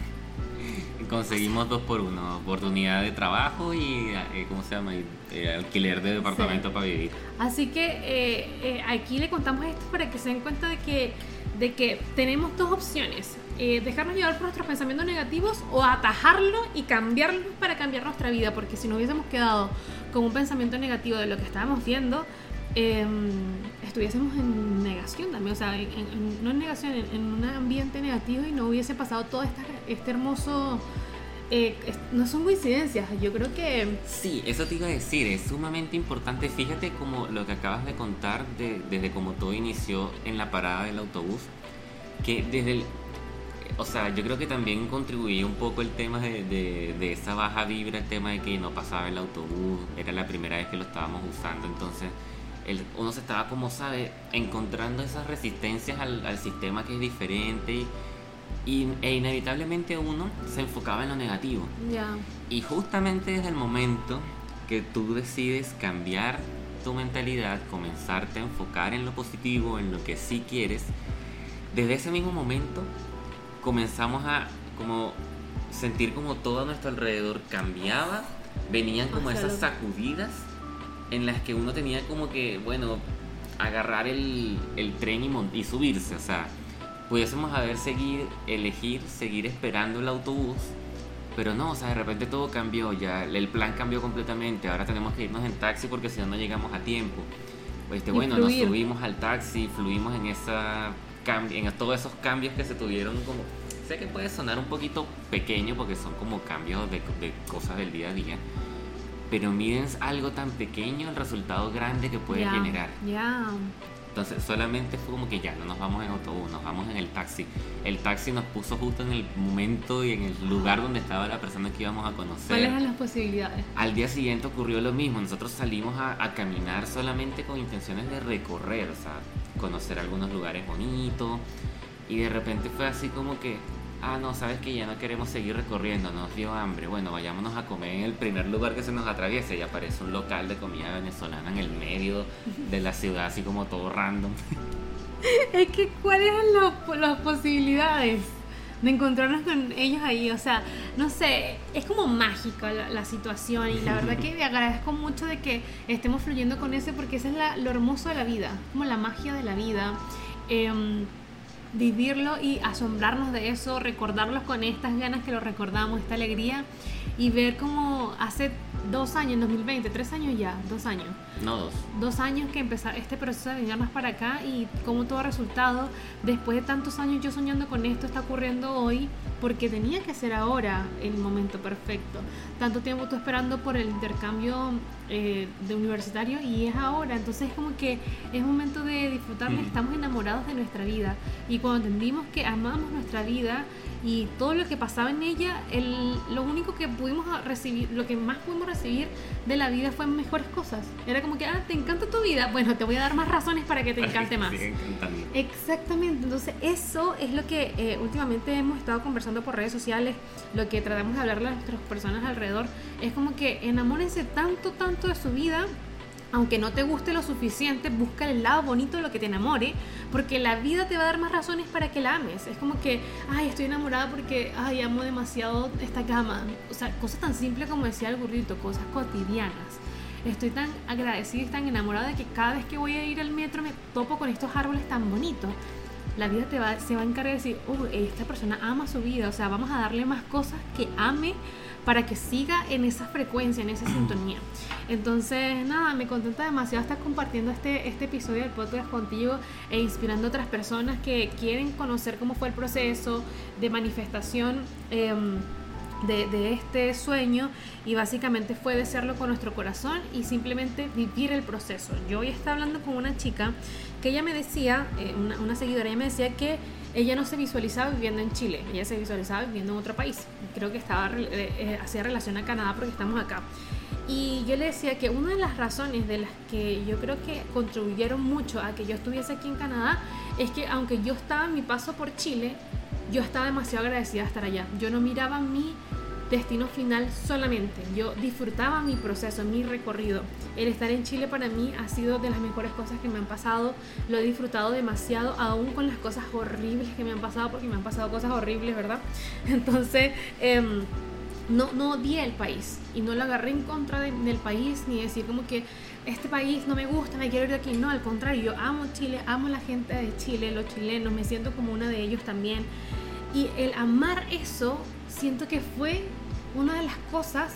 Conseguimos dos por uno, oportunidad de trabajo y, eh, ¿cómo se llama? Eh, alquiler de departamento para vivir. Así que aquí le contamos esto para que se den cuenta de que, de que tenemos dos opciones. dejarnos llevar por nuestros pensamientos negativos o atajarlo y cambiarlos para cambiar nuestra vida, porque si no hubiésemos quedado con un pensamiento negativo de lo que estábamos viendo, em, estuviésemos en negación también, o sea, no en negación, en, un ambiente negativo y no hubiese pasado todo este hermoso... Eh, no son coincidencias, yo creo que... Sí, eso te iba a decir, es sumamente importante. Fíjate como lo que acabas de contar desde como todo inició en la parada del autobús, que desde el, o sea, yo creo que también contribuía un poco el tema de, esa baja vibra, el tema de que no pasaba el autobús, era la primera vez que lo estábamos usando, entonces uno se estaba, como sabe, encontrando esas resistencias al, sistema que es diferente y, e inevitablemente uno se enfocaba en lo negativo. Y justamente desde el momento que tú decides cambiar tu mentalidad, comenzarte a enfocar en lo positivo, en lo que sí quieres, desde ese mismo momento comenzamos a como sentir como todo a nuestro alrededor cambiaba, venían como esas sacudidas en las que uno tenía como que, bueno, agarrar el, tren y, y subirse, o sea, pudiésemos haber seguido, elegir, seguir esperando el autobús, pero no, o sea, de repente todo cambió, ya el plan cambió completamente, ahora tenemos que irnos en taxi porque si no, no llegamos a tiempo. Este, bueno, nos subimos al taxi, fluimos en esa en todos esos cambios que se tuvieron como sé que puede sonar un poquito pequeño porque son como cambios de, cosas del día a día pero miren algo tan pequeño el resultado grande que puede generar. ya entonces solamente fue como que ya no nos vamos en autobús nos vamos en el taxi. El taxi nos puso justo en el momento y en el lugar donde estaba la persona que íbamos a conocer. Cuáles eran las posibilidades al día siguiente ocurrió lo mismo. Nosotros salimos a, a caminar solamente con intenciones de recorrer o sea conocer algunos lugares bonitos. Y de repente fue así como que, ah, no, sabes que ya no queremos seguir recorriendo, nos dio hambre. Bueno, vayámonos a comer en el primer lugar que se nos atraviese. Y aparece un local de comida venezolana en el medio de la ciudad, así como todo random. Es que, ¿cuáles eran las posibilidades? de encontrarnos con ellos ahí. O sea, no sé, es como mágica la, situación y la verdad que agradezco mucho de que estemos fluyendo con eso porque eso es la, lo hermoso de la vida, como la magia de la vida. Em, vivirlo y asombrarnos de eso, recordarlos con estas ganas que lo recordamos, esta alegría y ver cómo hace dos años, 2020, tres años ya, dos años. No, dos. Dos años que empezar este proceso de venirnos para acá y cómo todo ha resultado. Después de tantos años yo soñando con esto está ocurriendo hoy porque tenía que ser ahora el momento perfecto. Tanto tiempo tú esperando por el intercambio eh, de universitario y es ahora. Entonces es como que es momento de disfrutar, estamos enamorados de nuestra vida y cuando entendimos que amamos nuestra vida, y todo lo que pasaba en ella, el, lo único que pudimos recibir, lo que más pudimos recibir de la vida fue mejores cosas. Era como que, ah, te encanta tu vida, bueno, te voy a dar más razones para que te encante más. Exactamente, entonces eso es lo que eh, últimamente hemos estado conversando por redes sociales, lo que tratamos de hablarle a nuestras personas alrededor, es como que enamórense tanto, tanto de su vida aunque no te guste lo suficiente, busca el lado bonito de lo que te enamore, porque la vida te va a dar más razones para que la ames. Es como que, ay, estoy enamorada porque, ay, amo demasiado esta cama. O sea, cosas tan simples como decía el burrito, cosas cotidianas. Estoy tan agradecida y tan enamorada de que cada vez que voy a ir al metro me topo con estos árboles tan bonitos. la vida te va, se va a encargar de decir, oh, esta persona ama su vida, o sea, vamos a darle más cosas que ame para que siga en esa frecuencia, en esa sintonía. Entonces, nada, me contenta demasiado estar compartiendo este, este episodio del podcast contigo e inspirando a otras personas que quieren conocer cómo fue el proceso de manifestación. Em, de, de, este sueño y básicamente fue desearlo con nuestro corazón y simplemente vivir el proceso. Yo hoy estaba hablando con una chica que ella me decía, eh, una, una, seguidora, ella me decía que ella no se visualizaba viviendo en Chile, ella se visualizaba viviendo en otro país. Creo que estaba eh, eh, hacía relación a Canadá porque estamos acá. Y yo le decía que una de las razones de las que yo creo que contribuyeron mucho a que yo estuviese aquí en Canadá es que aunque yo estaba en mi paso por Chile, yo estaba demasiado agradecida de estar allá. Yo no miraba mi destino final solamente. Yo disfrutaba mi proceso, mi recorrido. El estar en Chile para mí ha sido de las mejores cosas que me han pasado. Lo he disfrutado demasiado, aún con las cosas horribles que me han pasado, porque me han pasado cosas horribles, ¿verdad? Entonces, em, no, no odié el país y no lo agarré en contra del país ni decir como que este país no me gusta, me quiero ir de aquí. No, al contrario, yo amo Chile, amo la gente de Chile, los chilenos, me siento como una de ellos también. Y el amar eso, siento que fue una de las cosas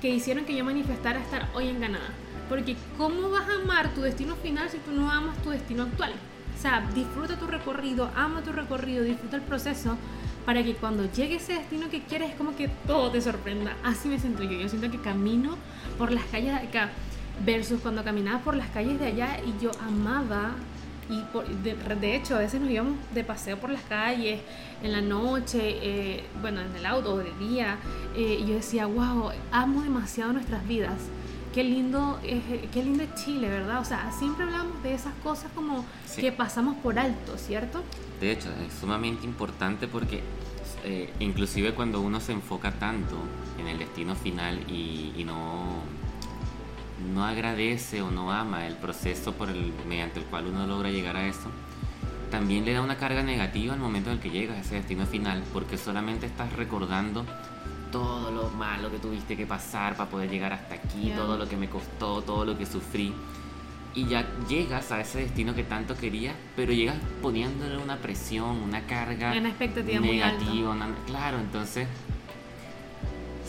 que hicieron que yo manifestara estar hoy en Canadá. Porque ¿cómo vas a amar tu destino final si tú no amas tu destino actual? O sea, disfruta tu recorrido, ama tu recorrido, disfruta el proceso para que cuando llegue ese destino que quieres, es como que todo te sorprenda. Así me siento yo. Yo siento que camino por las calles de acá versus cuando caminaba por las calles de allá y yo amaba y de, hecho a veces nos íbamos de paseo por las calles en la noche, eh, bueno, en el auto o de día, eh, y yo decía, wow, amo demasiado nuestras vidas. Qué lindo, eh, qué lindo es Chile, ¿verdad? O sea, siempre hablamos de esas cosas como que pasamos por alto, ¿cierto? De hecho, es sumamente importante porque inclusive cuando uno se enfoca tanto en el destino final y no no agradece o no ama el proceso por el, mediante el cual uno logra llegar a eso, también le da una carga negativa al momento en el que llegas a ese destino final, porque solamente estás recordando todo lo malo que tuviste que pasar para poder llegar hasta aquí, todo lo que me costó, todo lo que sufrí. Y ya llegas a ese destino que tanto querías, pero llegas poniéndole una presión, una carga negativa. claro, entonces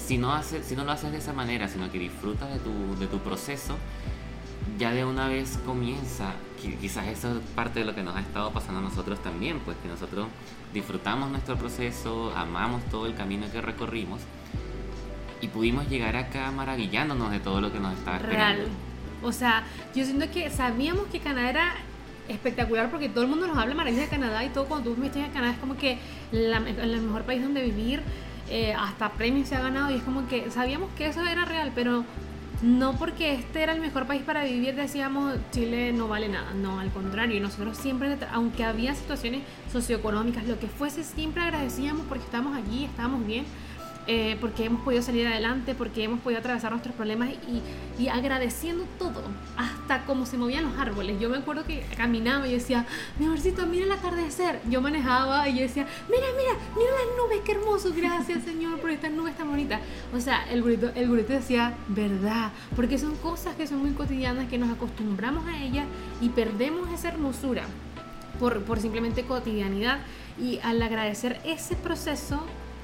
si no, hace, si no lo haces de esa manera, sino que disfrutas de tu, de tu proceso, ya de una vez comienza, quizás eso es parte de lo que nos ha estado pasando a nosotros también, pues que nosotros disfrutamos nuestro proceso, amamos todo el camino que recorrimos y pudimos llegar acá maravillándonos de todo lo que nos estaba esperando. Real. O sea, yo siento que sabíamos que Canadá era espectacular porque todo el mundo nos habla maravillas de Canadá y todo cuando tú estás en Canadá es como que la, el mejor país donde vivir eh, hasta premios se ha ganado y es como que sabíamos que eso era real, pero no porque este era el mejor país para vivir decíamos Chile no vale nada, no, al contrario, nosotros siempre, aunque había situaciones socioeconómicas, lo que fuese, siempre agradecíamos porque estábamos allí, estábamos bien eh, porque hemos podido salir adelante, porque hemos podido atravesar nuestros problemas y, y, agradeciendo todo, hasta cómo se movían los árboles. Yo me acuerdo que caminaba y decía, mi amorcito, mira el atardecer. Yo manejaba y yo decía, mira, mira, mira las nubes, qué hermoso, gracias Señor por estas nubes tan bonitas. O sea, el grito el grito decía, verdad, porque son cosas que son muy cotidianas, que nos acostumbramos a ellas y perdemos esa hermosura por, por simplemente cotidianidad. Y al agradecer ese proceso,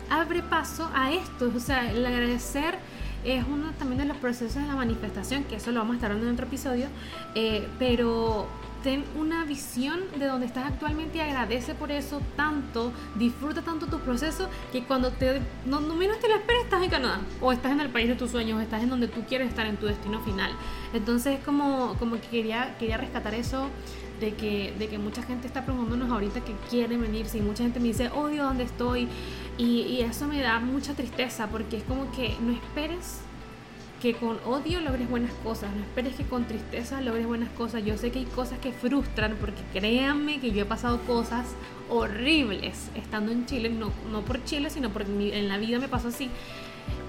abre paso a esto. O sea, el agradecer es uno también de los procesos de la manifestación, que eso lo vamos a estar hablando en otro episodio, eh, pero ten una visión de donde estás actualmente y agradece por eso tanto, disfruta tanto tu proceso que cuando te, no, menos te lo esperes estás en Canadá o estás en el país de tus sueños, estás en donde tú quieres estar en tu destino final. Entonces como, como que quería, quería rescatar eso de que, de que mucha gente está preguntándonos ahorita que quiere venirse y mucha gente me dice, odio dónde estoy. Y, y, eso me da mucha tristeza porque es como que no esperes que con odio logres buenas cosas, no esperes que con tristeza logres buenas cosas. Yo sé que hay cosas que frustran porque créanme que yo he pasado cosas horribles estando en Chile, no, no por Chile, sino porque en la vida me pasó así.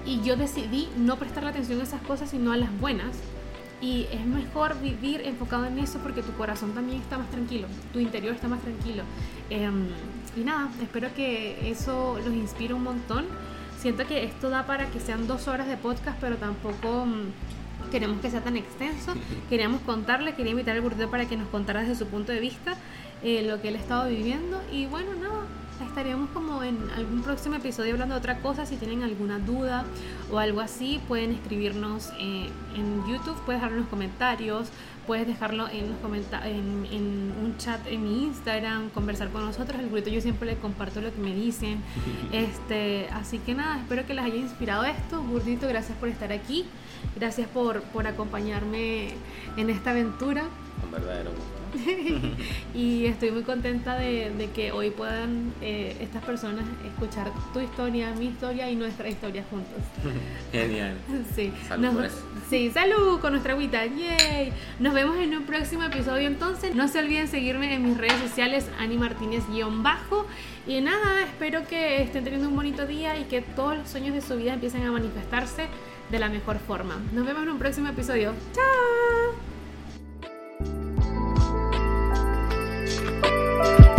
Y yo decidí no prestar atención a esas cosas, sino a las buenas y es mejor vivir enfocado en eso porque tu corazón también está más tranquilo, tu interior está más tranquilo. Em, y nada, espero que eso los inspire un montón. Siento que esto da para que sean dos horas de podcast, pero tampoco mm, queremos que sea tan extenso. Queríamos contarle, quería invitar al burrito para que nos contara desde su punto de vista. eh, lo que él ha estado viviendo. Y bueno, no, estaríamos como en algún próximo episodio hablando de otra cosa. Si tienen alguna duda o algo así, pueden escribirnos eh, en YouTube, puedes dejar los comentarios, puedes dejarlo en los en, en, un chat en mi Instagram, conversar con nosotros. El grito yo siempre le comparto lo que me dicen. Este, así que nada, espero que les haya inspirado esto. Gurdito, gracias por estar aquí. Gracias por, por acompañarme en esta aventura. Un verdadero y estoy muy contenta de, que hoy puedan eh, estas personas escuchar tu historia, mi historia y nuestra historia juntos. Genial. Sí. Salud Sí, salud con nuestra agüita. Yay. Nos vemos en un próximo episodio entonces. No se olviden seguirme en mis redes sociales, Ani Martínez-bajo. Y nada, espero que estén teniendo un bonito día y que todos los sueños de su vida empiecen a manifestarse de la mejor forma. Nos vemos en un próximo episodio. ¡Chao! you